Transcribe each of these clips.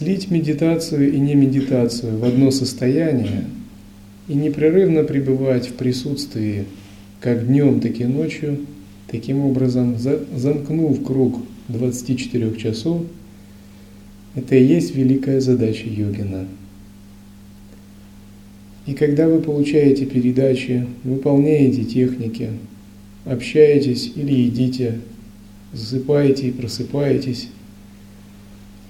Слить медитацию и не медитацию в одно состояние и непрерывно пребывать в присутствии как днем, так и ночью, таким образом замкнув круг 24 часов, это и есть великая задача йогина. И когда вы получаете передачи, выполняете техники, общаетесь или едите, засыпаете и просыпаетесь,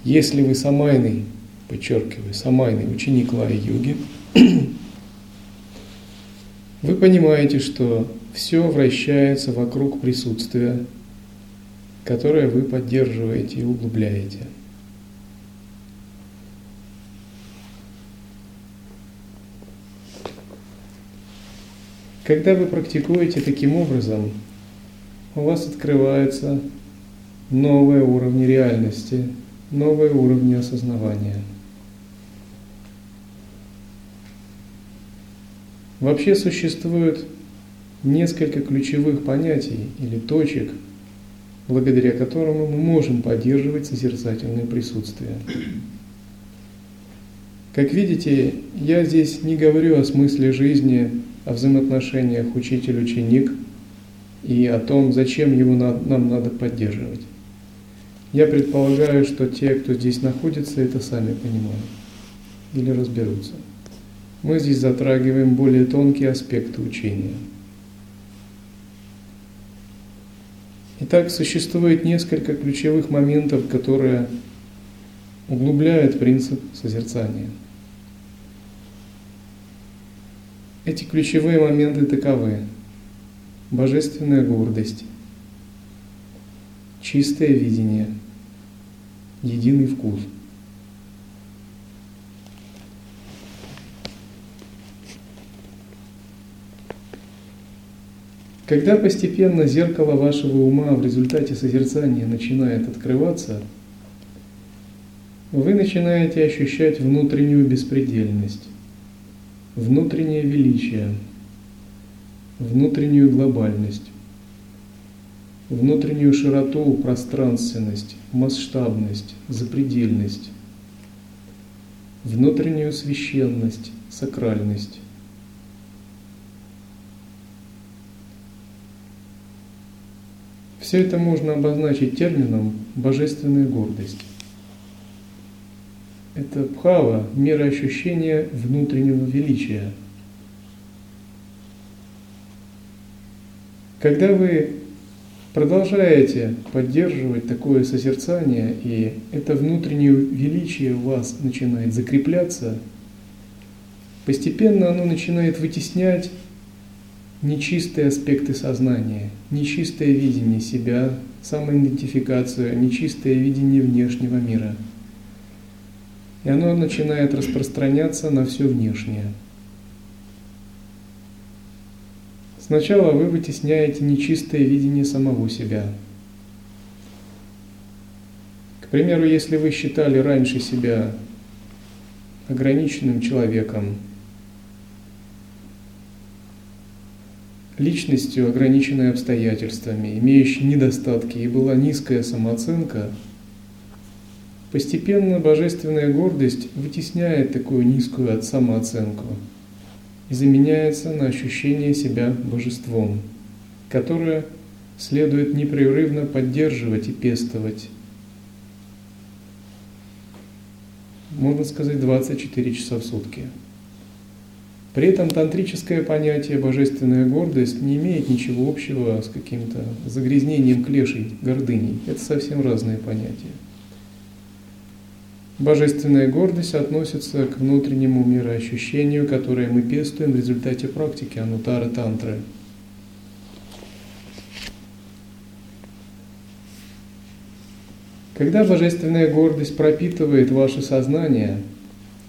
если вы самайный, подчеркиваю, самайный ученик лай-йоги, вы понимаете, что все вращается вокруг присутствия, которое вы поддерживаете и углубляете. Когда вы практикуете таким образом, у вас открываются новые уровни реальности, новые уровни осознавания. Вообще существует несколько ключевых понятий или точек, благодаря которым мы можем поддерживать созерцательное присутствие. Как видите, я здесь не говорю о смысле жизни, о взаимоотношениях учитель-ученик и о том, зачем его нам надо поддерживать. Я предполагаю, что те, кто здесь находится, это сами понимают или разберутся. Мы здесь затрагиваем более тонкие аспекты учения. Итак, существует несколько ключевых моментов, которые углубляют принцип созерцания. Эти ключевые моменты таковы. Божественная гордость, чистое видение, единый вкус. Когда постепенно зеркало вашего ума в результате созерцания начинает открываться, вы начинаете ощущать внутреннюю беспредельность, внутреннее величие, внутреннюю глобальность внутреннюю широту, пространственность, масштабность, запредельность, внутреннюю священность, сакральность. Все это можно обозначить термином «божественная гордость». Это пхава, мироощущение внутреннего величия. Когда вы продолжаете поддерживать такое созерцание, и это внутреннее величие у вас начинает закрепляться, постепенно оно начинает вытеснять нечистые аспекты сознания, нечистое видение себя, самоидентификацию, нечистое видение внешнего мира. И оно начинает распространяться на все внешнее – Сначала вы вытесняете нечистое видение самого себя. К примеру, если вы считали раньше себя ограниченным человеком, личностью, ограниченной обстоятельствами, имеющей недостатки, и была низкая самооценка, постепенно божественная гордость вытесняет такую низкую самооценку – и заменяется на ощущение себя божеством, которое следует непрерывно поддерживать и пестовать. Можно сказать, 24 часа в сутки. При этом тантрическое понятие «божественная гордость» не имеет ничего общего с каким-то загрязнением клешей, гордыней. Это совсем разные понятия. Божественная гордость относится к внутреннему мироощущению, которое мы пестуем в результате практики анутара тантры. Когда божественная гордость пропитывает ваше сознание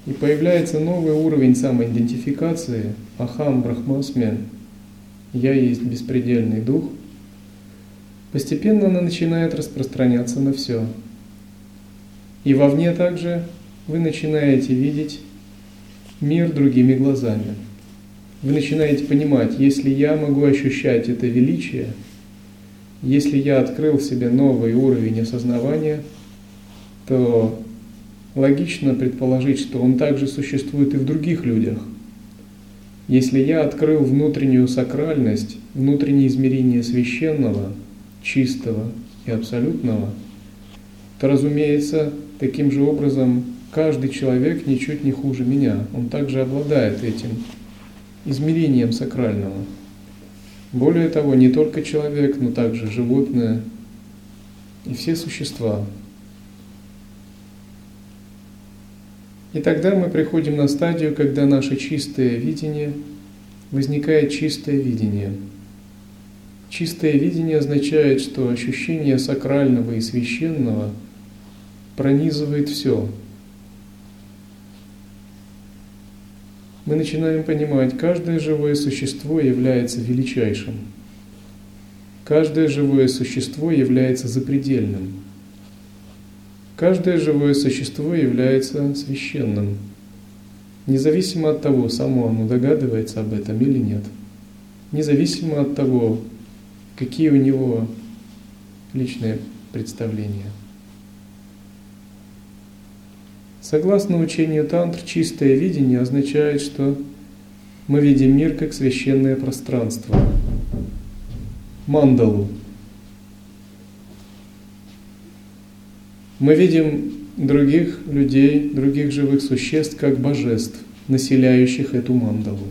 и появляется новый уровень самоидентификации, ахам брахмасме, я есть беспредельный дух, постепенно она начинает распространяться на все – и вовне также вы начинаете видеть мир другими глазами. Вы начинаете понимать, если я могу ощущать это величие, если я открыл в себе новый уровень осознавания, то логично предположить, что он также существует и в других людях. Если я открыл внутреннюю сакральность, внутреннее измерение священного, чистого и абсолютного, то, разумеется, таким же образом каждый человек ничуть не хуже меня. Он также обладает этим измерением сакрального. Более того, не только человек, но также животное и все существа. И тогда мы приходим на стадию, когда наше чистое видение возникает чистое видение. Чистое видение означает, что ощущение сакрального и священного пронизывает все. Мы начинаем понимать, каждое живое существо является величайшим. Каждое живое существо является запредельным. Каждое живое существо является священным, независимо от того, само оно догадывается об этом или нет, независимо от того, какие у него личные представления. Согласно учению тантр, чистое видение означает, что мы видим мир как священное пространство, мандалу, Мы видим других людей, других живых существ как божеств, населяющих эту мандалу.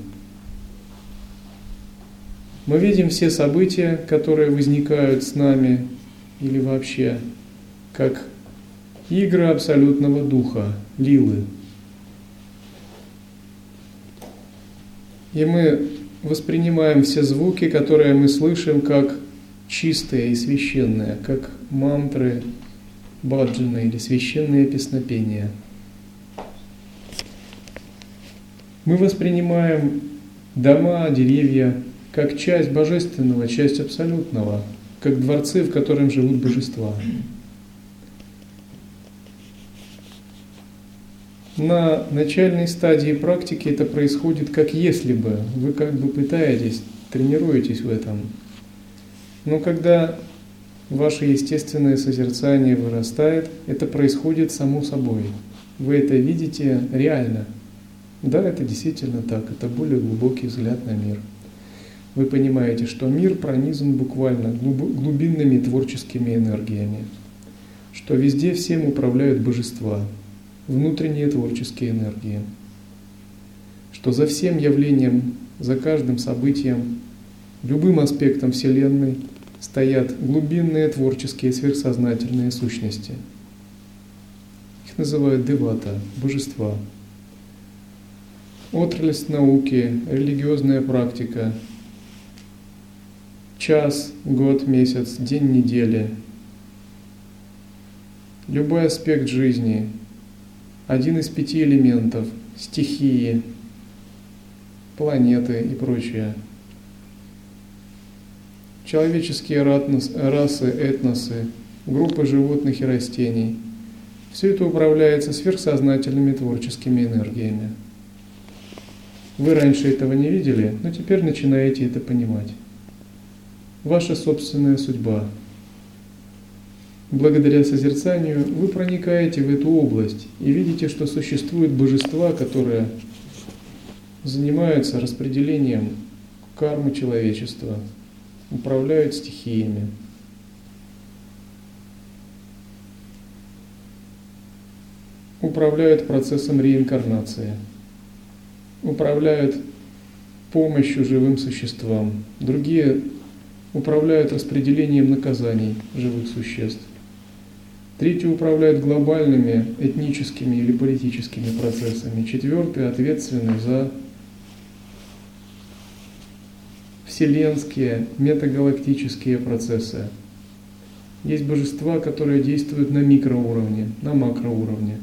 Мы видим все события, которые возникают с нами или вообще, как игры абсолютного духа, лилы. И мы воспринимаем все звуки, которые мы слышим, как чистые и священные, как мантры, баджана или священные песнопения. Мы воспринимаем дома, деревья как часть божественного, часть абсолютного, как дворцы, в котором живут божества. На начальной стадии практики это происходит как если бы. Вы как бы пытаетесь, тренируетесь в этом. Но когда ваше естественное созерцание вырастает, это происходит само собой. Вы это видите реально. Да, это действительно так, это более глубокий взгляд на мир. Вы понимаете, что мир пронизан буквально глубинными творческими энергиями, что везде всем управляют божества, внутренние творческие энергии, что за всем явлением, за каждым событием, любым аспектом Вселенной – стоят глубинные творческие сверхсознательные сущности. Их называют девата, божества. Отрасль науки, религиозная практика, час, год, месяц, день недели, любой аспект жизни, один из пяти элементов, стихии, планеты и прочее – человеческие расы, этносы, группы животных и растений. Все это управляется сверхсознательными творческими энергиями. Вы раньше этого не видели, но теперь начинаете это понимать. Ваша собственная судьба. Благодаря созерцанию вы проникаете в эту область и видите, что существуют божества, которые занимаются распределением кармы человечества, управляют стихиями. Управляют процессом реинкарнации. Управляют помощью живым существам. Другие управляют распределением наказаний живых существ. Третьи управляют глобальными этническими или политическими процессами. Четвертые ответственны за вселенские, метагалактические процессы. Есть божества, которые действуют на микроуровне, на макроуровне.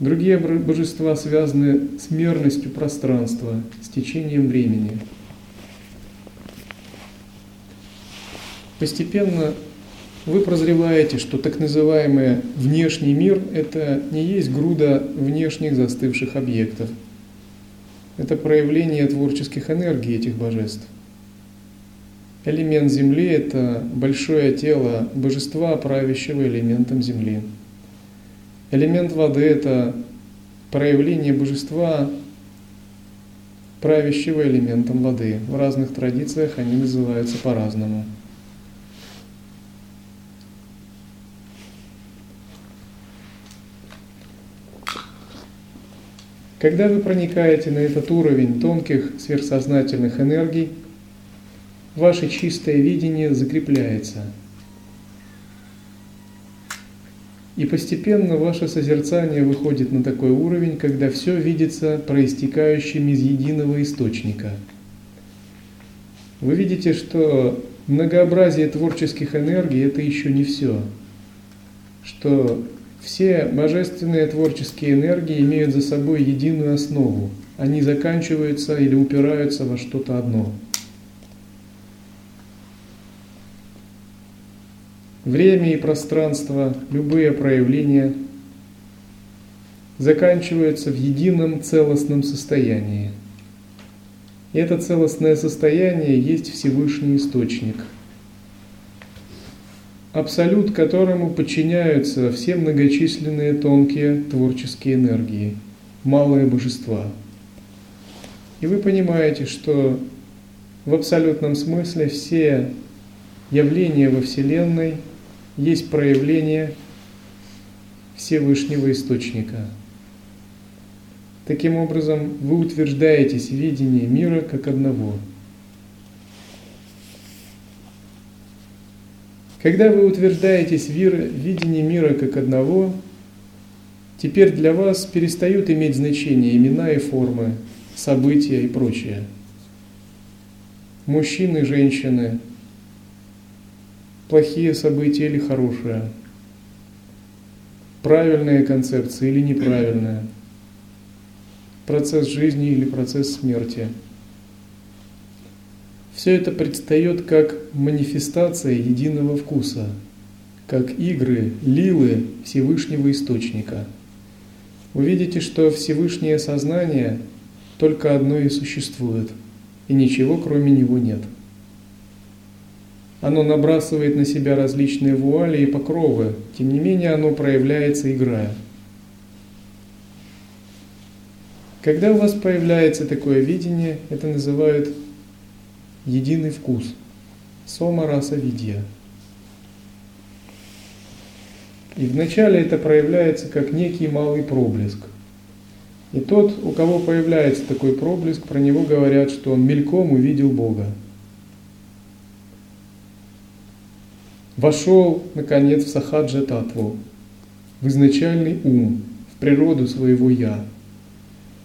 Другие божества связаны с мерностью пространства, с течением времени. Постепенно вы прозреваете, что так называемый внешний мир – это не есть груда внешних застывших объектов – это проявление творческих энергий этих божеств. Элемент Земли – это большое тело божества, правящего элементом Земли. Элемент воды – это проявление божества, правящего элементом воды. В разных традициях они называются по-разному. Когда вы проникаете на этот уровень тонких сверхсознательных энергий, ваше чистое видение закрепляется. И постепенно ваше созерцание выходит на такой уровень, когда все видится проистекающим из единого источника. Вы видите, что многообразие творческих энергий – это еще не все. Что все божественные творческие энергии имеют за собой единую основу. Они заканчиваются или упираются во что-то одно. Время и пространство, любые проявления заканчиваются в едином целостном состоянии. И это целостное состояние есть Всевышний Источник – абсолют, которому подчиняются все многочисленные тонкие творческие энергии, малые божества. И вы понимаете, что в абсолютном смысле все явления во Вселенной есть проявление Всевышнего Источника. Таким образом, вы утверждаетесь в видении мира как одного – Когда вы утверждаетесь в видении мира как одного, теперь для вас перестают иметь значение имена и формы, события и прочее. Мужчины, женщины, плохие события или хорошие, правильная концепция или неправильная, процесс жизни или процесс смерти – все это предстает как манифестация единого вкуса, как игры, лилы Всевышнего Источника. Вы видите, что Всевышнее Сознание только одно и существует, и ничего кроме него нет. Оно набрасывает на себя различные вуали и покровы, тем не менее оно проявляется играя. Когда у вас появляется такое видение, это называют единый вкус. Сома раса видья. И вначале это проявляется как некий малый проблеск. И тот, у кого появляется такой проблеск, про него говорят, что он мельком увидел Бога. Вошел, наконец, в сахаджа татву, в изначальный ум, в природу своего «я»,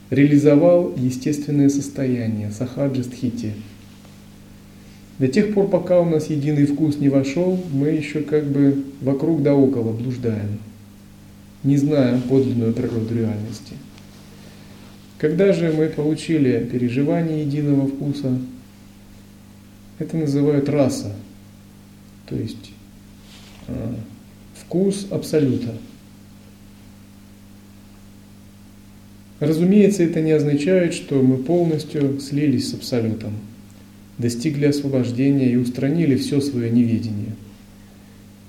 реализовал естественное состояние, сахаджа стхити – до тех пор, пока у нас единый вкус не вошел, мы еще как бы вокруг да около блуждаем, не зная подлинную природу реальности. Когда же мы получили переживание единого вкуса, это называют раса, то есть э, вкус абсолюта. Разумеется, это не означает, что мы полностью слились с абсолютом – достигли освобождения и устранили все свое неведение.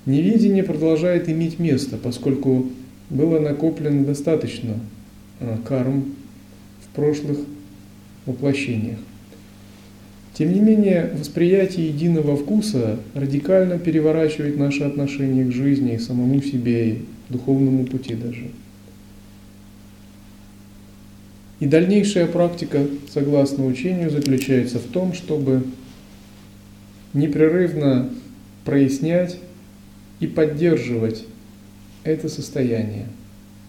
Неведение продолжает иметь место, поскольку было накоплено достаточно а, карм в прошлых воплощениях. Тем не менее, восприятие единого вкуса радикально переворачивает наши отношения к жизни, и самому себе, и духовному пути даже – и дальнейшая практика, согласно учению, заключается в том, чтобы непрерывно прояснять и поддерживать это состояние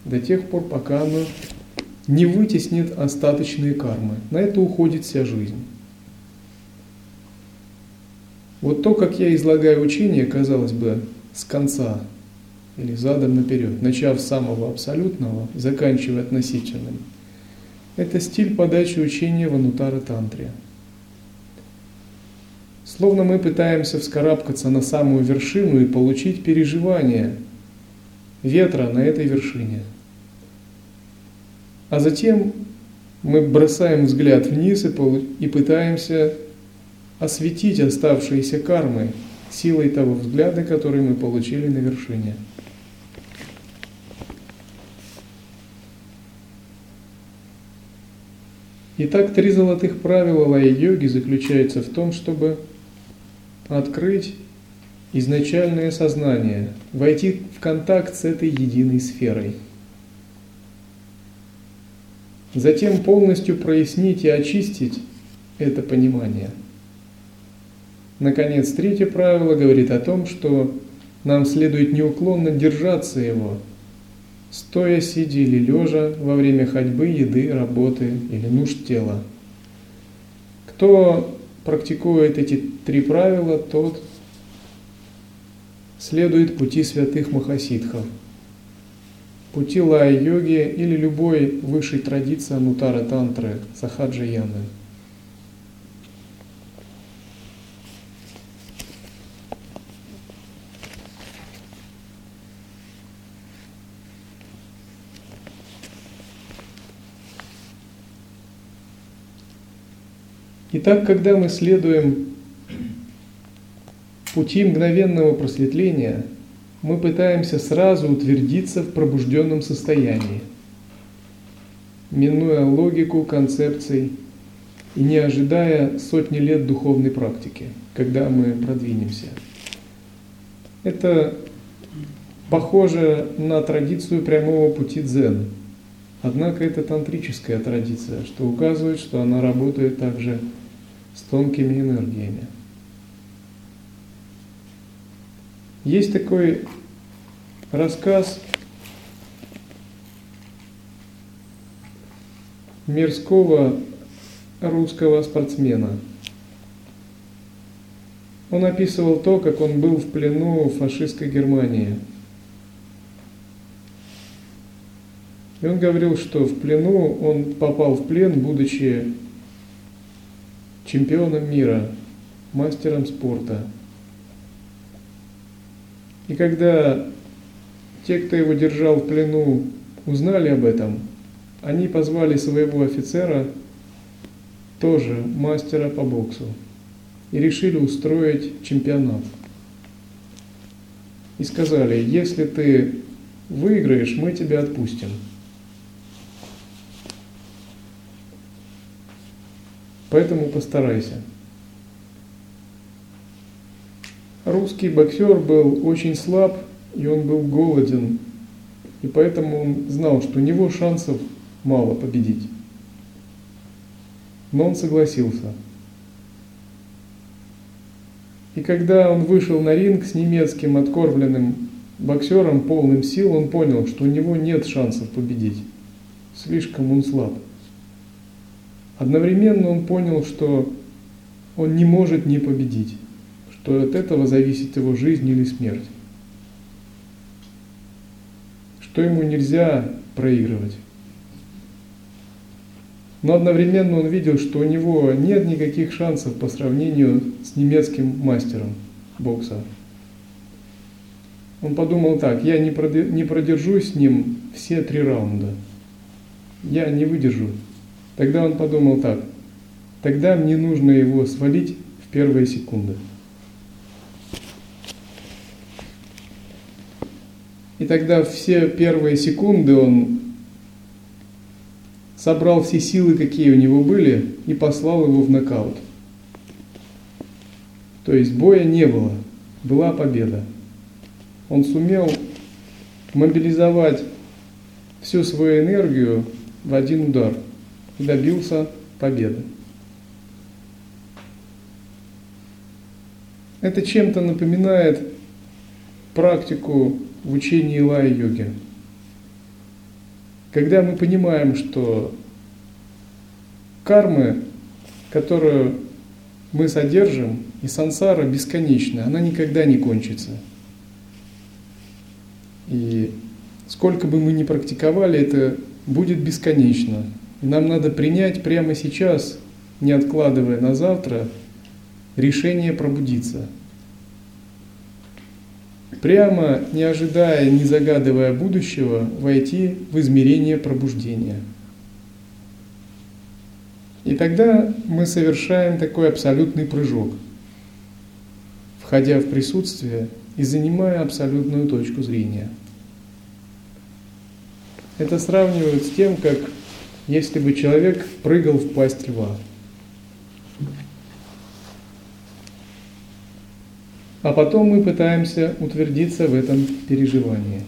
до тех пор, пока оно не вытеснит остаточные кармы. На это уходит вся жизнь. Вот то, как я излагаю учение, казалось бы, с конца или задом наперед, начав с самого абсолютного, заканчивая относительным – это стиль подачи учения в Анутара Тантре. Словно мы пытаемся вскарабкаться на самую вершину и получить переживание ветра на этой вершине. А затем мы бросаем взгляд вниз и пытаемся осветить оставшиеся кармы силой того взгляда, который мы получили на вершине. Итак, три золотых правила лай-йоги заключаются в том, чтобы открыть изначальное сознание, войти в контакт с этой единой сферой. Затем полностью прояснить и очистить это понимание. Наконец, третье правило говорит о том, что нам следует неуклонно держаться его – стоя, сидя или лежа во время ходьбы, еды, работы или нужд тела. Кто практикует эти три правила, тот следует пути святых махасидхов, пути лая-йоги или любой высшей традиции анутара тантры, Итак, когда мы следуем пути мгновенного просветления, мы пытаемся сразу утвердиться в пробужденном состоянии, минуя логику концепций и не ожидая сотни лет духовной практики, когда мы продвинемся. Это похоже на традицию прямого пути дзен. Однако это тантрическая традиция, что указывает, что она работает также с тонкими энергиями. Есть такой рассказ мирского русского спортсмена. Он описывал то, как он был в плену в фашистской Германии. И он говорил, что в плену он попал в плен, будучи чемпионом мира, мастером спорта. И когда те, кто его держал в плену, узнали об этом, они позвали своего офицера, тоже мастера по боксу, и решили устроить чемпионат. И сказали, если ты выиграешь, мы тебя отпустим. Поэтому постарайся. Русский боксер был очень слаб, и он был голоден, и поэтому он знал, что у него шансов мало победить. Но он согласился. И когда он вышел на ринг с немецким откормленным боксером, полным сил, он понял, что у него нет шансов победить. Слишком он слаб. Одновременно он понял, что он не может не победить, что от этого зависит его жизнь или смерть, что ему нельзя проигрывать. Но одновременно он видел, что у него нет никаких шансов по сравнению с немецким мастером бокса. Он подумал так, я не продержусь с ним все три раунда. Я не выдержу Тогда он подумал так, тогда мне нужно его свалить в первые секунды. И тогда все первые секунды он собрал все силы, какие у него были, и послал его в нокаут. То есть боя не было, была победа. Он сумел мобилизовать всю свою энергию в один удар – и добился победы. Это чем-то напоминает практику в учении лай-йоги. Когда мы понимаем, что кармы, которую мы содержим, и сансара бесконечна, она никогда не кончится. И сколько бы мы ни практиковали, это будет бесконечно. Нам надо принять прямо сейчас, не откладывая на завтра, решение пробудиться. Прямо, не ожидая, не загадывая будущего, войти в измерение пробуждения. И тогда мы совершаем такой абсолютный прыжок, входя в присутствие и занимая абсолютную точку зрения. Это сравнивают с тем, как если бы человек прыгал в пасть льва. А потом мы пытаемся утвердиться в этом переживании.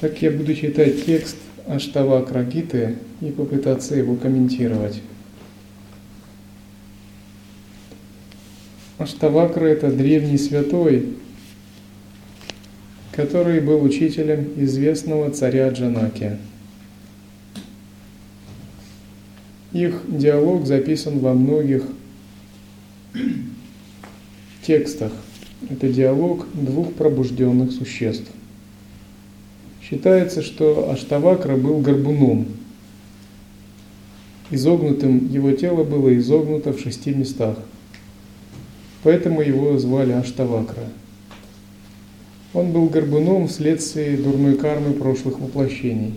Так я буду читать текст Аштавакра Гиты и попытаться его комментировать. Аштавакра – это древний святой, который был учителем известного царя Джанаки. Их диалог записан во многих текстах. Это диалог двух пробужденных существ. Считается, что Аштавакра был горбуном. Изогнутым его тело было изогнуто в шести местах. Поэтому его звали Аштавакра. Он был горбуном вследствие дурной кармы прошлых воплощений.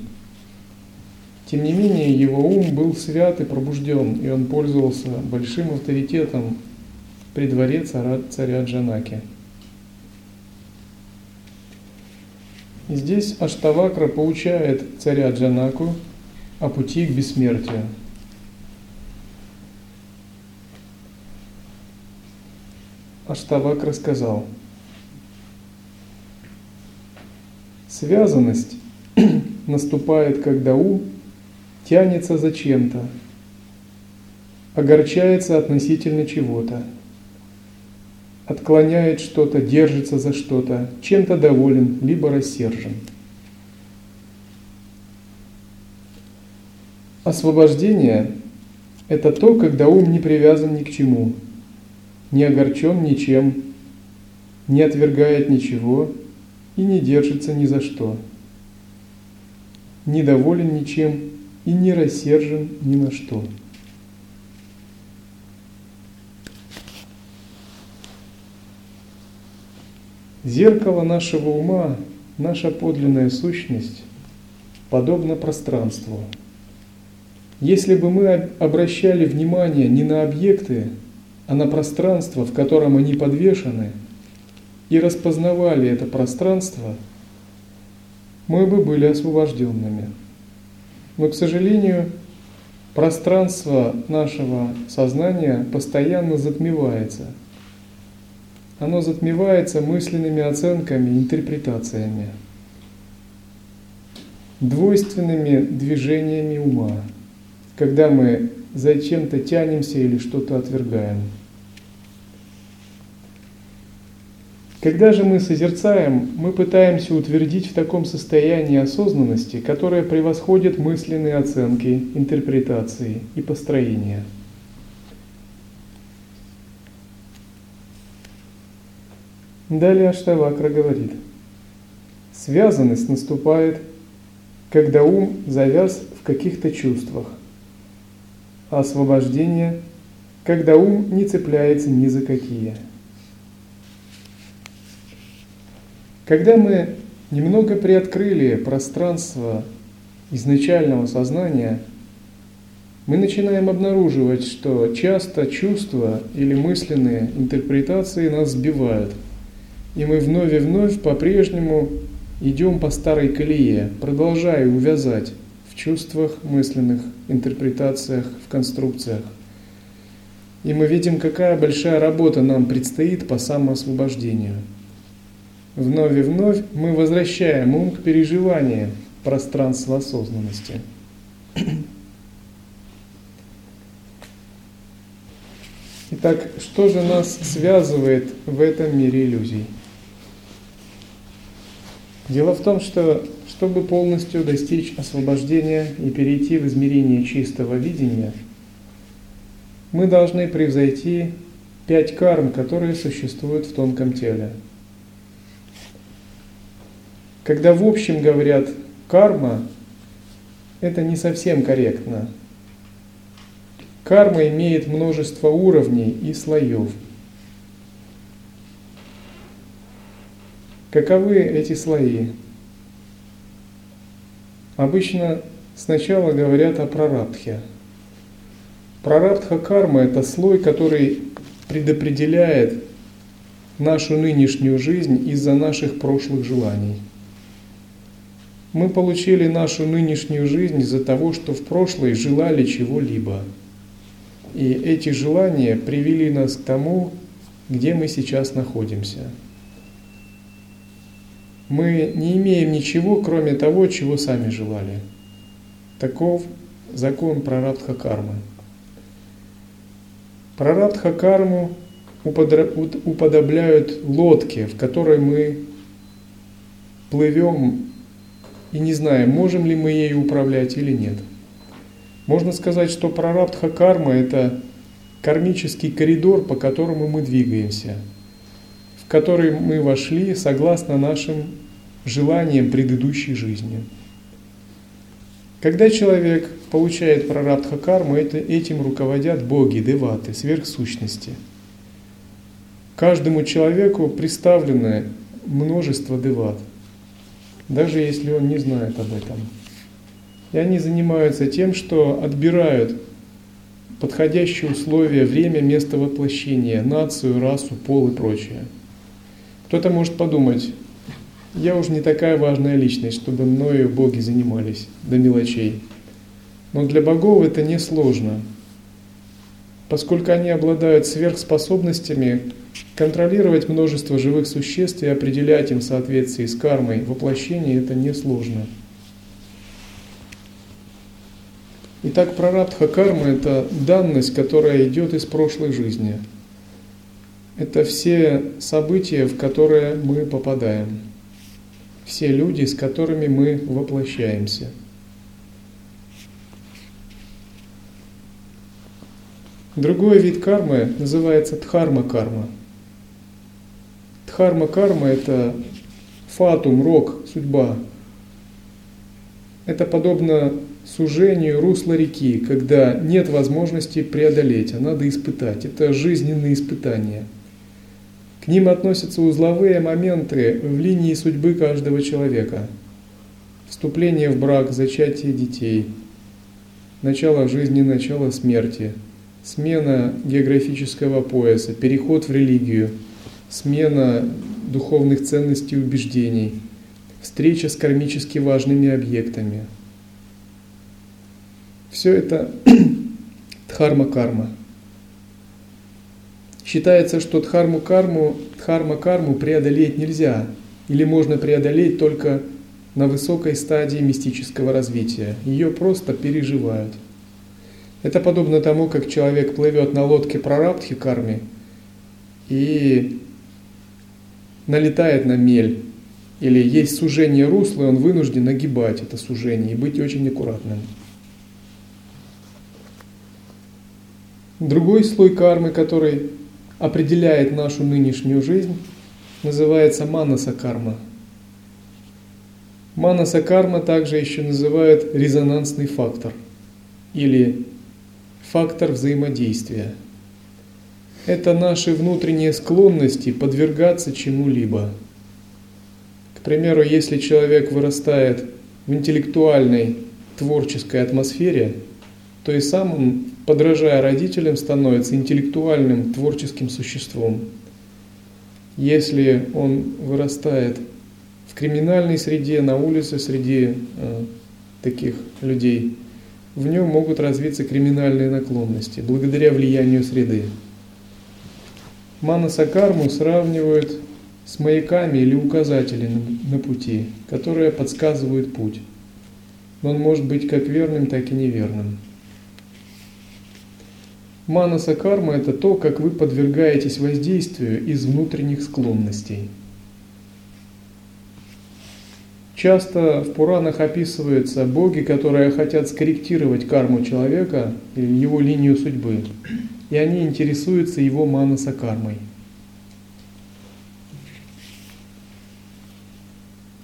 Тем не менее, его ум был свят и пробужден, и он пользовался большим авторитетом при дворе царя Джанаки. И здесь Аштавакра получает царя Джанаку о пути к бессмертию. Аштавакра сказал, связанность наступает, когда ум тянется за чем-то, огорчается относительно чего-то – отклоняет что-то, держится за что-то, чем-то доволен, либо рассержен. Освобождение – это то, когда ум не привязан ни к чему, не огорчен ничем, не отвергает ничего и не держится ни за что, недоволен ничем и не рассержен ни на что. Зеркало нашего ума, наша подлинная сущность, подобно пространству. Если бы мы обращали внимание не на объекты, а на пространство, в котором они подвешены, и распознавали это пространство, мы бы были освобожденными. Но, к сожалению, пространство нашего сознания постоянно затмевается – оно затмевается мысленными оценками, интерпретациями, двойственными движениями ума, когда мы за чем-то тянемся или что-то отвергаем. Когда же мы созерцаем, мы пытаемся утвердить в таком состоянии осознанности, которое превосходит мысленные оценки, интерпретации и построения – Далее Аштавакра говорит, связанность наступает, когда ум завяз в каких-то чувствах, а освобождение, когда ум не цепляется ни за какие. Когда мы немного приоткрыли пространство изначального сознания, мы начинаем обнаруживать, что часто чувства или мысленные интерпретации нас сбивают – и мы вновь и вновь по-прежнему идем по старой колее, продолжая увязать в чувствах, мысленных интерпретациях, в конструкциях. И мы видим, какая большая работа нам предстоит по самоосвобождению. Вновь и вновь мы возвращаем ум к переживанию пространства осознанности. Итак, что же нас связывает в этом мире иллюзий? Дело в том, что чтобы полностью достичь освобождения и перейти в измерение чистого видения, мы должны превзойти пять карм, которые существуют в тонком теле. Когда в общем говорят карма, это не совсем корректно. Карма имеет множество уровней и слоев – Каковы эти слои? Обычно сначала говорят о прарабдхе. Прарабдха карма – это слой, который предопределяет нашу нынешнюю жизнь из-за наших прошлых желаний. Мы получили нашу нынешнюю жизнь из-за того, что в прошлой желали чего-либо. И эти желания привели нас к тому, где мы сейчас находимся. Мы не имеем ничего, кроме того, чего сами желали. Таков закон прарабдха кармы. Прарабдха карму уподобляют лодке, в которой мы плывем и не знаем, можем ли мы ей управлять или нет. Можно сказать, что прарабдха карма – это кармический коридор, по которому мы двигаемся, в который мы вошли согласно нашим желаниям предыдущей жизни. Когда человек получает прарабдха карму, это, этим руководят боги, деваты, сверхсущности. Каждому человеку представлено множество деват, даже если он не знает об этом. И они занимаются тем, что отбирают подходящие условия, время, место воплощения, нацию, расу, пол и прочее. Кто-то может подумать, я уже не такая важная личность, чтобы мною боги занимались до мелочей. Но для богов это несложно, поскольку они обладают сверхспособностями контролировать множество живых существ и определять им в соответствии с кармой воплощение это несложно. Итак, прарабдха карма – это данность, которая идет из прошлой жизни. Это все события, в которые мы попадаем. Все люди, с которыми мы воплощаемся. Другой вид кармы называется дхарма-карма. Дхарма-карма – это фатум, рок, судьба. Это подобно сужению русла реки, когда нет возможности преодолеть, а надо испытать. Это жизненные испытания. К ним относятся узловые моменты в линии судьбы каждого человека. Вступление в брак, зачатие детей, начало жизни, начало смерти, смена географического пояса, переход в религию, смена духовных ценностей и убеждений, встреча с кармически важными объектами – все это дхарма-карма. Считается, что дхарму-карму, дхарма-карму преодолеть нельзя, или можно преодолеть только на высокой стадии мистического развития. Ее просто переживают. Это подобно тому, как человек плывет на лодке прарабдхи карме и налетает на мель, или есть сужение русла, и он вынужден нагибать это сужение и быть очень аккуратным. Другой слой кармы, который определяет нашу нынешнюю жизнь, называется манаса карма. Манаса карма также еще называют резонансный фактор или фактор взаимодействия. Это наши внутренние склонности подвергаться чему-либо. К примеру, если человек вырастает в интеллектуальной творческой атмосфере, то и сам он подражая родителям, становится интеллектуальным, творческим существом. Если он вырастает в криминальной среде, на улице, среди э, таких людей, в нем могут развиться криминальные наклонности благодаря влиянию среды. Манасакарму сравнивают с маяками или указателями на пути, которые подсказывают путь. Он может быть как верным, так и неверным. Манаса карма – это то, как вы подвергаетесь воздействию из внутренних склонностей. Часто в Пуранах описываются боги, которые хотят скорректировать карму человека или его линию судьбы, и они интересуются его манаса кармой.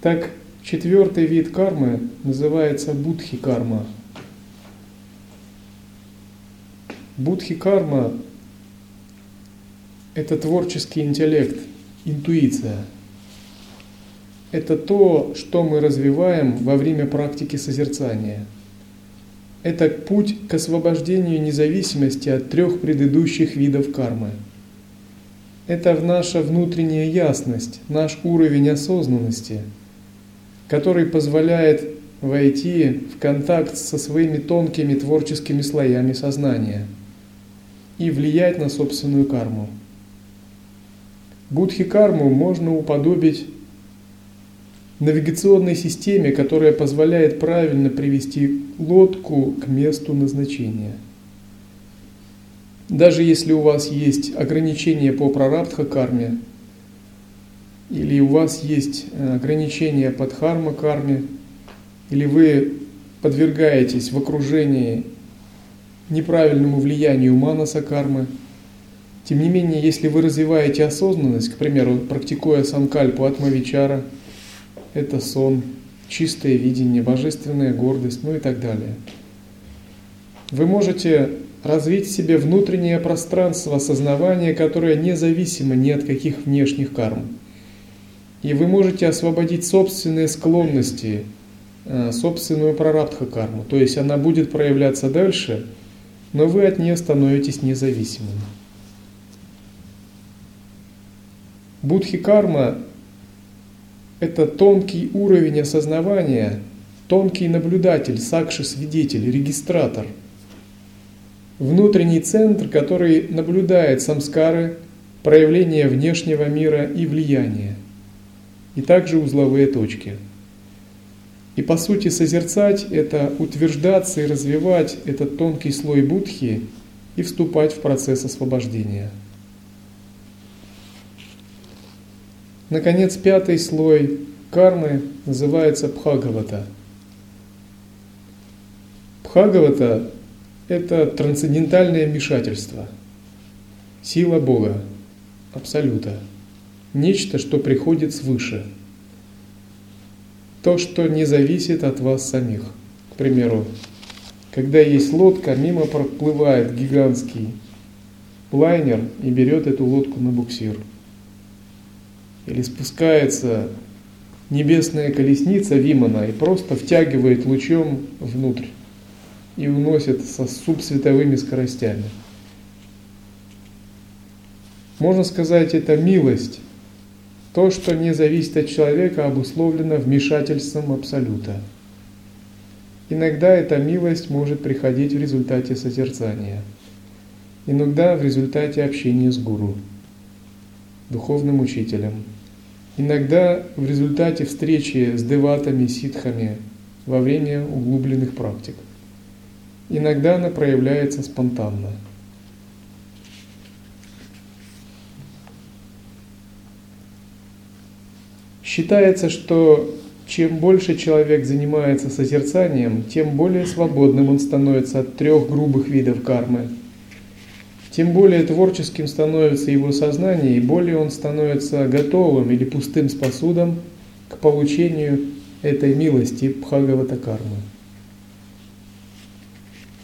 Так, четвертый вид кармы называется будхи карма – Будхи карма – это творческий интеллект, интуиция. Это то, что мы развиваем во время практики созерцания. Это путь к освобождению независимости от трех предыдущих видов кармы. Это в наша внутренняя ясность, наш уровень осознанности, который позволяет войти в контакт со своими тонкими творческими слоями сознания и влиять на собственную карму. Будхи карму можно уподобить навигационной системе, которая позволяет правильно привести лодку к месту назначения. Даже если у вас есть ограничения по прарабдха карме, или у вас есть э, ограничения по дхарма карме, или вы подвергаетесь в окружении неправильному влиянию манаса кармы, тем не менее, если вы развиваете осознанность, к примеру, практикуя санкальпу атмавичара, это сон, чистое видение, божественная гордость, ну и так далее. Вы можете развить в себе внутреннее пространство осознавания, которое независимо ни от каких внешних карм. И вы можете освободить собственные склонности, э, собственную прарабдха карму. То есть она будет проявляться дальше, но вы от нее становитесь независимым. Будхи карма – это тонкий уровень осознавания, тонкий наблюдатель, сакши-свидетель, регистратор. Внутренний центр, который наблюдает самскары, проявление внешнего мира и влияния, и также узловые точки. И по сути созерцать – это утверждаться и развивать этот тонкий слой будхи и вступать в процесс освобождения – Наконец, пятый слой кармы называется Пхагавата. Пхагавата – это трансцендентальное вмешательство, сила Бога, Абсолюта, нечто, что приходит свыше, то, что не зависит от вас самих. К примеру, когда есть лодка, мимо проплывает гигантский лайнер и берет эту лодку на буксир – или спускается небесная колесница Вимана и просто втягивает лучом внутрь и уносит со субсветовыми скоростями. Можно сказать, это милость. То, что не зависит от человека, обусловлено вмешательством Абсолюта. Иногда эта милость может приходить в результате созерцания, иногда в результате общения с гуру, духовным учителем – Иногда в результате встречи с деватами, ситхами во время углубленных практик. Иногда она проявляется спонтанно. Считается, что чем больше человек занимается созерцанием, тем более свободным он становится от трех грубых видов кармы – тем более творческим становится его сознание, и более он становится готовым или пустым способом к получению этой милости Бхагавата кармы.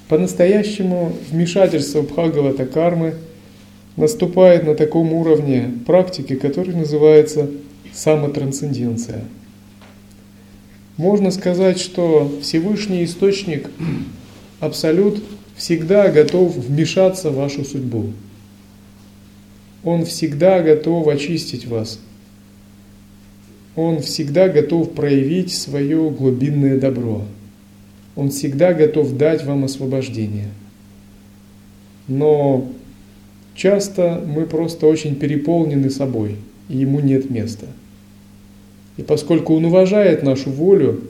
По-настоящему вмешательство Бхагавата кармы наступает на таком уровне практики, который называется самотрансценденция. Можно сказать, что Всевышний Источник, Абсолют, всегда готов вмешаться в вашу судьбу. Он всегда готов очистить вас. Он всегда готов проявить свое глубинное добро. Он всегда готов дать вам освобождение. Но часто мы просто очень переполнены собой, и ему нет места. И поскольку он уважает нашу волю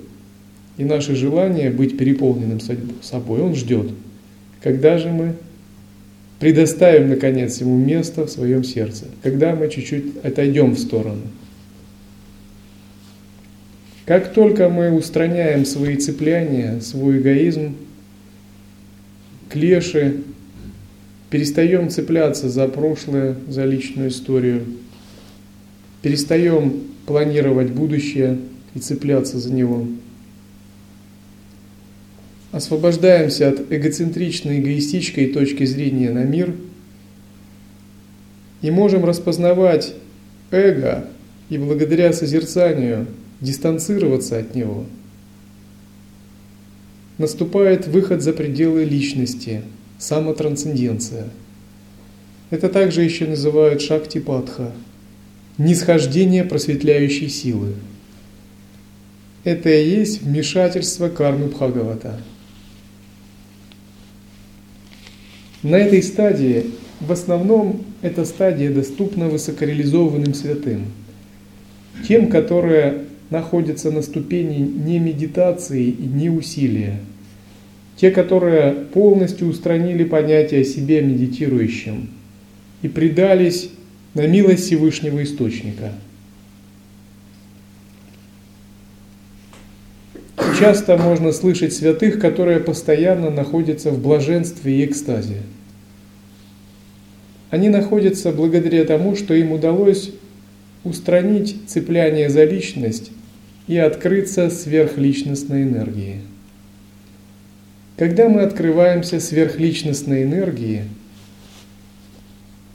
и наше желание быть переполненным собой, он ждет – когда же мы предоставим, наконец, ему место в своем сердце? Когда мы чуть-чуть отойдем в сторону? Как только мы устраняем свои цепляния, свой эгоизм, клеши, перестаем цепляться за прошлое, за личную историю, перестаем планировать будущее и цепляться за него – освобождаемся от эгоцентричной, эгоистической точки зрения на мир и можем распознавать эго и благодаря созерцанию дистанцироваться от него. наступает выход за пределы личности, самотрансценденция. Это также еще называют шакти-патха, нисхождение просветляющей силы. Это и есть вмешательство кармы Бхагавата. На этой стадии, в основном, эта стадия доступна высокореализованным святым, тем, которые находятся на ступени не медитации и не усилия, те, которые полностью устранили понятие о себе медитирующим и предались на милость Всевышнего Источника – Часто можно слышать святых, которые постоянно находятся в блаженстве и экстазе. Они находятся благодаря тому, что им удалось устранить цепляние за личность и открыться сверхличностной энергии. Когда мы открываемся сверхличностной энергии,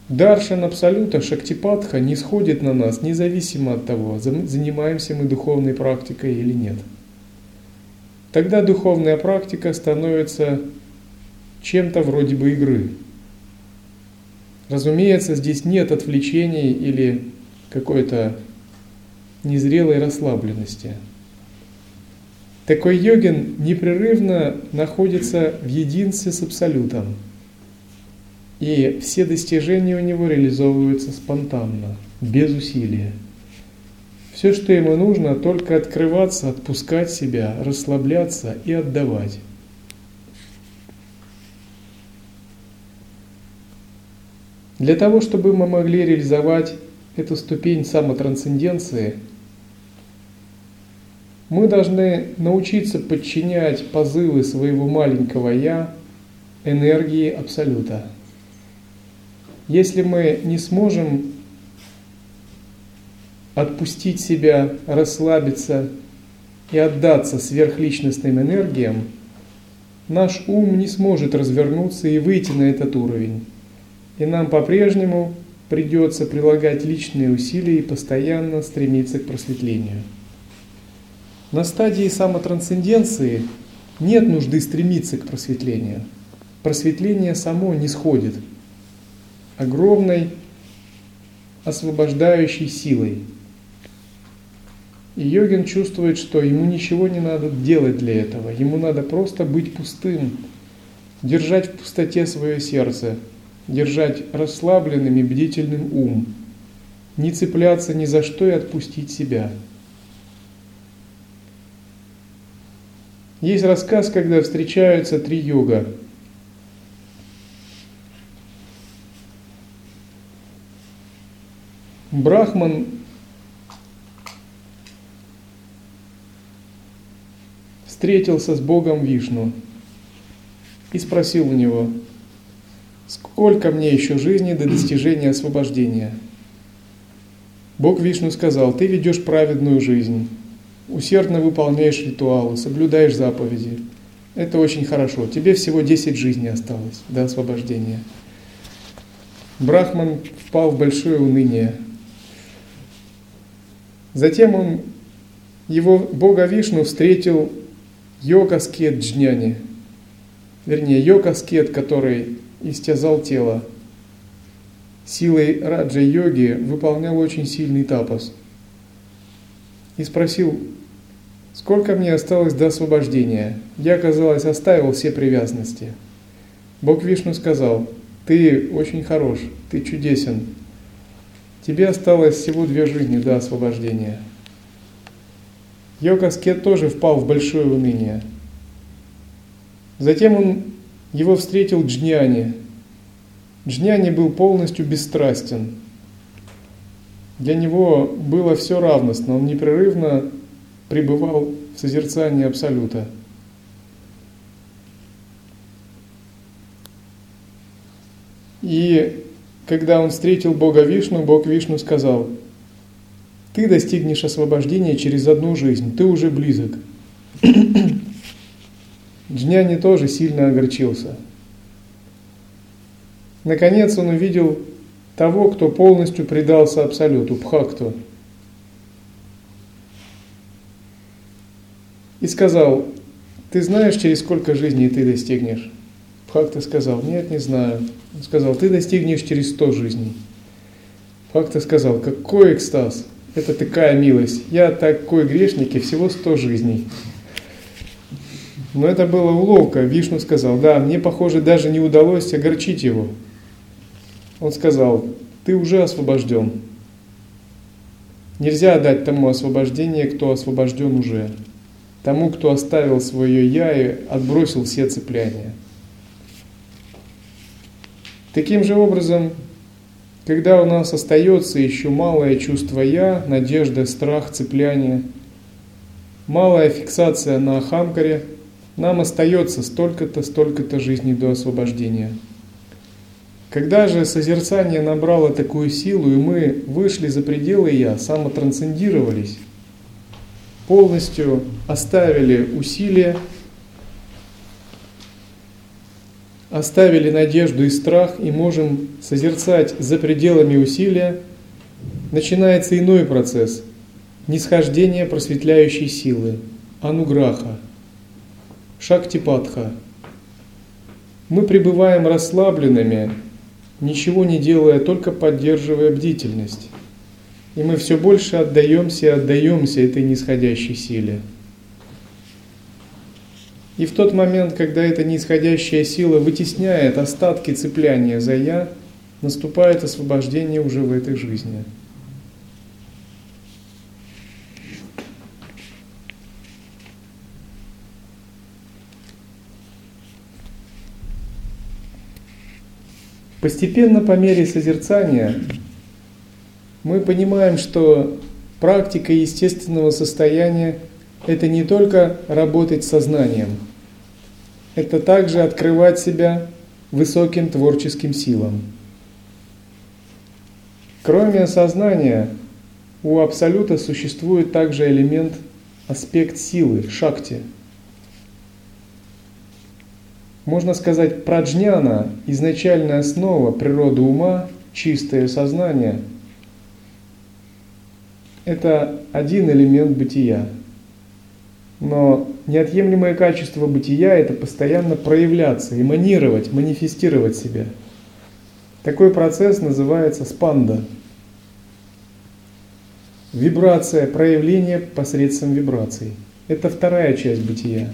Даршан Абсолюта Шактипатха не сходит на нас, независимо от того, занимаемся мы духовной практикой или нет – Тогда духовная практика становится чем-то вроде бы игры. Разумеется, здесь нет отвлечений или какой-то незрелой расслабленности. Такой йогин непрерывно находится в единстве с Абсолютом, и все достижения у него реализовываются спонтанно, без усилия. Все, что ему нужно, только открываться, отпускать себя, расслабляться и отдавать. Для того, чтобы мы могли реализовать эту ступень самотрансценденции, мы должны научиться подчинять позывы своего маленького «я» энергии Абсолюта. Если мы не сможем отпустить себя, расслабиться и отдаться сверхличностным энергиям, наш ум не сможет развернуться и выйти на этот уровень. И нам по-прежнему придется прилагать личные усилия и постоянно стремиться к просветлению. На стадии самотрансценденции нет нужды стремиться к просветлению. Просветление само не сходит огромной освобождающей силой – и йогин чувствует, что ему ничего не надо делать для этого. Ему надо просто быть пустым, держать в пустоте свое сердце, держать расслабленным и бдительным ум, не цепляться ни за что и отпустить себя. Есть рассказ, когда встречаются три йога. Брахман встретился с Богом Вишну и спросил у него, сколько мне еще жизни до достижения освобождения? Бог Вишну сказал, ты ведешь праведную жизнь, усердно выполняешь ритуалы, соблюдаешь заповеди. Это очень хорошо. Тебе всего 10 жизней осталось до освобождения. Брахман впал в большое уныние. Затем он, его Бога Вишну встретил йога-скет джняни, вернее, йога-скет, который истязал тело, силой раджа-йоги выполнял очень сильный тапос. И спросил, сколько мне осталось до освобождения? Я, казалось, оставил все привязанности. Бог Вишну сказал, ты очень хорош, ты чудесен. Тебе осталось всего две жизни до освобождения. Йога Скет тоже впал в большое уныние. Затем он его встретил Джняни. Джняни был полностью бесстрастен. Для него было все равностно, он непрерывно пребывал в созерцании Абсолюта. И когда он встретил Бога Вишну, Бог Вишну сказал – ты достигнешь освобождения через одну жизнь, ты уже близок. Джняни тоже сильно огорчился. Наконец он увидел того, кто полностью предался Абсолюту, Бхакту. И сказал, ты знаешь, через сколько жизней ты достигнешь? Бхакта сказал, нет, не знаю. Он сказал, ты достигнешь через сто жизней. Бхакта сказал, какой экстаз, это такая милость. Я такой грешник и всего сто жизней. Но это была уловка. Вишну сказал, да, мне, похоже, даже не удалось огорчить его. Он сказал, ты уже освобожден. Нельзя дать тому освобождение, кто освобожден уже. Тому, кто оставил свое «я» и отбросил все цепляния. Таким же образом, когда у нас остается еще малое чувство «я», надежда, страх, цепляние, малая фиксация на ахамкаре, нам остается столько-то, столько-то жизней до освобождения – когда же созерцание набрало такую силу, и мы вышли за пределы «я», самотрансцендировались, полностью оставили усилия, оставили надежду и страх и можем созерцать за пределами усилия, начинается иной процесс – нисхождение просветляющей силы, ануграха, шактипатха. Мы пребываем расслабленными, ничего не делая, только поддерживая бдительность. И мы все больше отдаемся и отдаемся этой нисходящей силе. И в тот момент, когда эта нисходящая сила вытесняет остатки цепляния за «я», наступает освобождение уже в этой жизни – Постепенно по мере созерцания мы понимаем, что практика естественного состояния – это не только работать сознанием, это также открывать себя высоким творческим силам. Кроме сознания, у Абсолюта существует также элемент, аспект силы, шакти – можно сказать, праджняна, изначальная основа природы ума, чистое сознание, это один элемент бытия. Но неотъемлемое качество бытия – это постоянно проявляться, эманировать, манифестировать себя. Такой процесс называется спанда. Вибрация, проявление посредством вибраций. Это вторая часть бытия.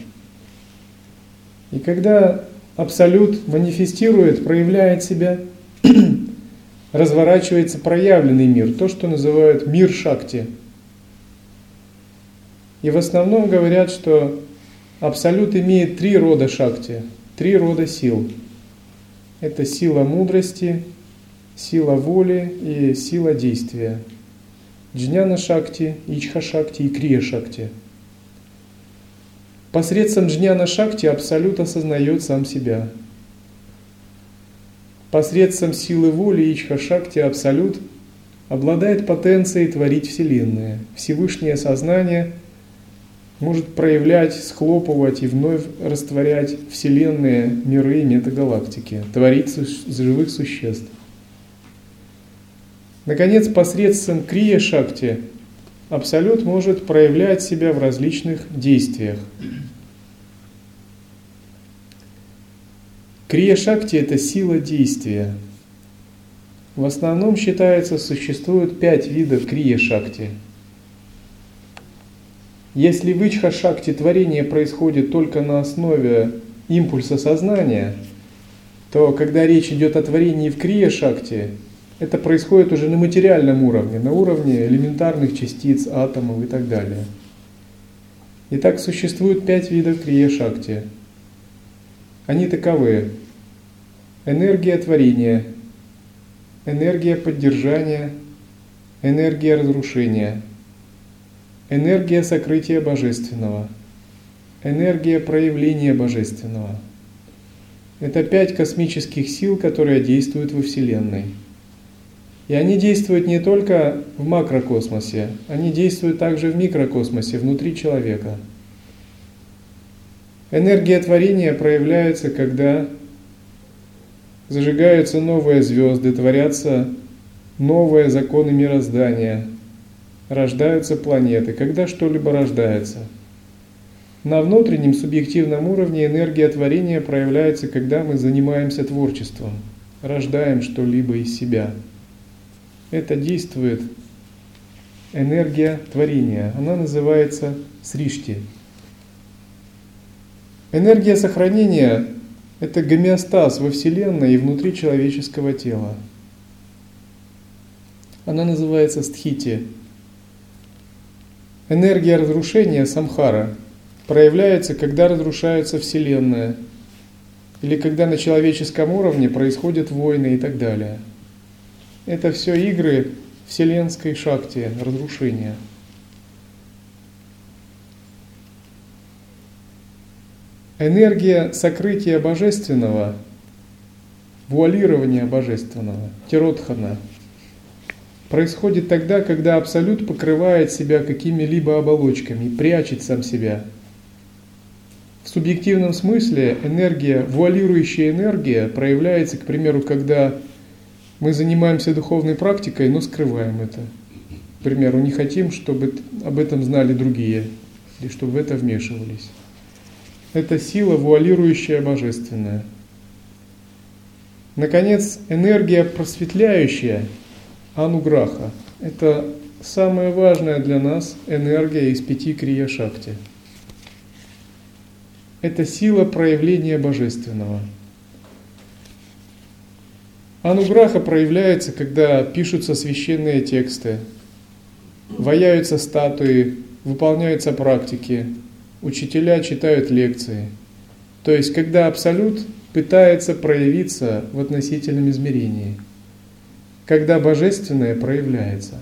И когда Абсолют манифестирует, проявляет себя, разворачивается проявленный мир, то, что называют мир Шакти. И в основном говорят, что Абсолют имеет три рода Шакти, три рода сил. Это сила мудрости, сила воли и сила действия. Джняна Шакти, Ичха Шакти и Крия Шакти – Посредством джняна шакти Абсолют осознает сам себя. Посредством силы воли Ичха Шакти Абсолют обладает потенцией творить Вселенную. Всевышнее сознание может проявлять, схлопывать и вновь растворять Вселенные, миры и метагалактики, творить живых существ. Наконец, посредством Крия Шакти Абсолют может проявлять себя в различных действиях. Крия Шакти – это сила действия. В основном считается, существует пять видов Крия Шакти. Если в Ичха Шакти творение происходит только на основе импульса сознания, то когда речь идет о творении в Крия Шакти, это происходит уже на материальном уровне, на уровне элементарных частиц, атомов и так далее. Итак, существует пять видов Крия Шакти. Они таковы энергия творения, энергия поддержания, энергия разрушения, энергия сокрытия божественного, энергия проявления божественного. Это пять космических сил, которые действуют во Вселенной. И они действуют не только в макрокосмосе, они действуют также в микрокосмосе, внутри человека. Энергия творения проявляется, когда зажигаются новые звезды, творятся новые законы мироздания, рождаются планеты, когда что-либо рождается. На внутреннем субъективном уровне энергия творения проявляется, когда мы занимаемся творчеством, рождаем что-либо из себя. Это действует энергия творения. Она называется сришти. Энергия сохранения – это гомеостаз во Вселенной и внутри человеческого тела. Она называется стхити. Энергия разрушения – самхара – проявляется, когда разрушается Вселенная, или когда на человеческом уровне происходят войны и так далее. Это все игры вселенской шакти, разрушения. Энергия сокрытия божественного, вуалирования божественного, тиротхана, происходит тогда, когда Абсолют покрывает себя какими-либо оболочками, прячет сам себя – в субъективном смысле энергия, вуалирующая энергия проявляется, к примеру, когда мы занимаемся духовной практикой, но скрываем это. К примеру, не хотим, чтобы об этом знали другие, или чтобы в это вмешивались. Это сила, вуалирующая божественная. Наконец, энергия просветляющая, ануграха. Это самая важная для нас энергия из пяти крия шакти – это сила проявления божественного. Ануграха проявляется, когда пишутся священные тексты, ваяются статуи, выполняются практики, учителя читают лекции. То есть, когда Абсолют пытается проявиться в относительном измерении, когда Божественное проявляется.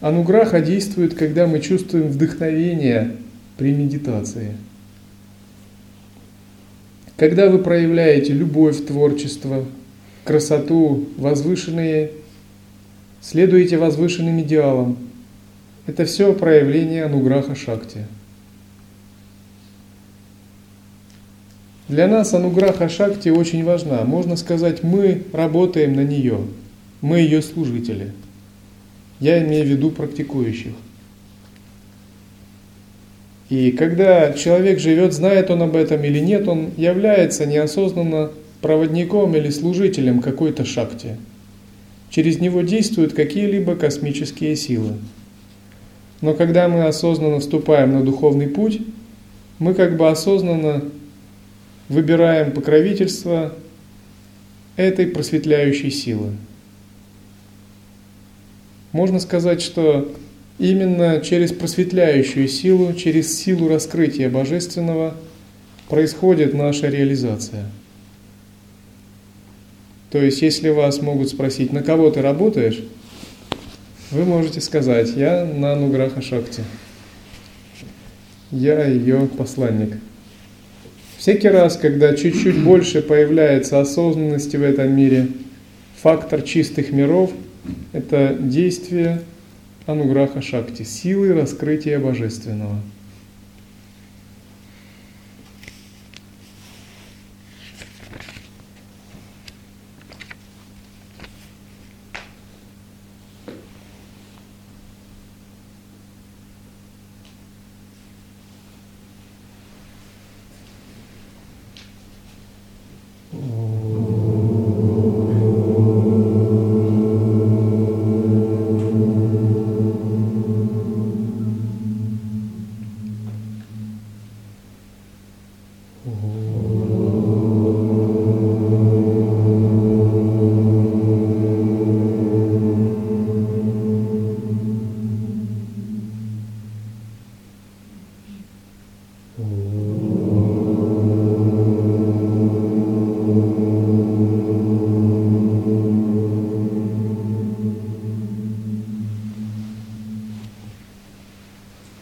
Ануграха действует, когда мы чувствуем вдохновение при медитации – когда вы проявляете любовь творчество, красоту, возвышенные, следуете возвышенным идеалам, это все проявление ануграха шакти. Для нас ануграха шакти очень важна. Можно сказать, мы работаем на нее, мы ее служители. Я имею в виду практикующих. И когда человек живет, знает он об этом или нет, он является неосознанно проводником или служителем какой-то шакти. Через него действуют какие-либо космические силы. Но когда мы осознанно вступаем на духовный путь, мы как бы осознанно выбираем покровительство этой просветляющей силы. Можно сказать, что Именно через просветляющую силу, через силу раскрытия Божественного происходит наша реализация. То есть, если вас могут спросить, на кого ты работаешь, вы можете сказать, я на Нуграха Шакти. Я ее посланник. Всякий раз, когда чуть-чуть больше появляется осознанности в этом мире, фактор чистых миров – это действие ануграха шакти, силы раскрытия божественного –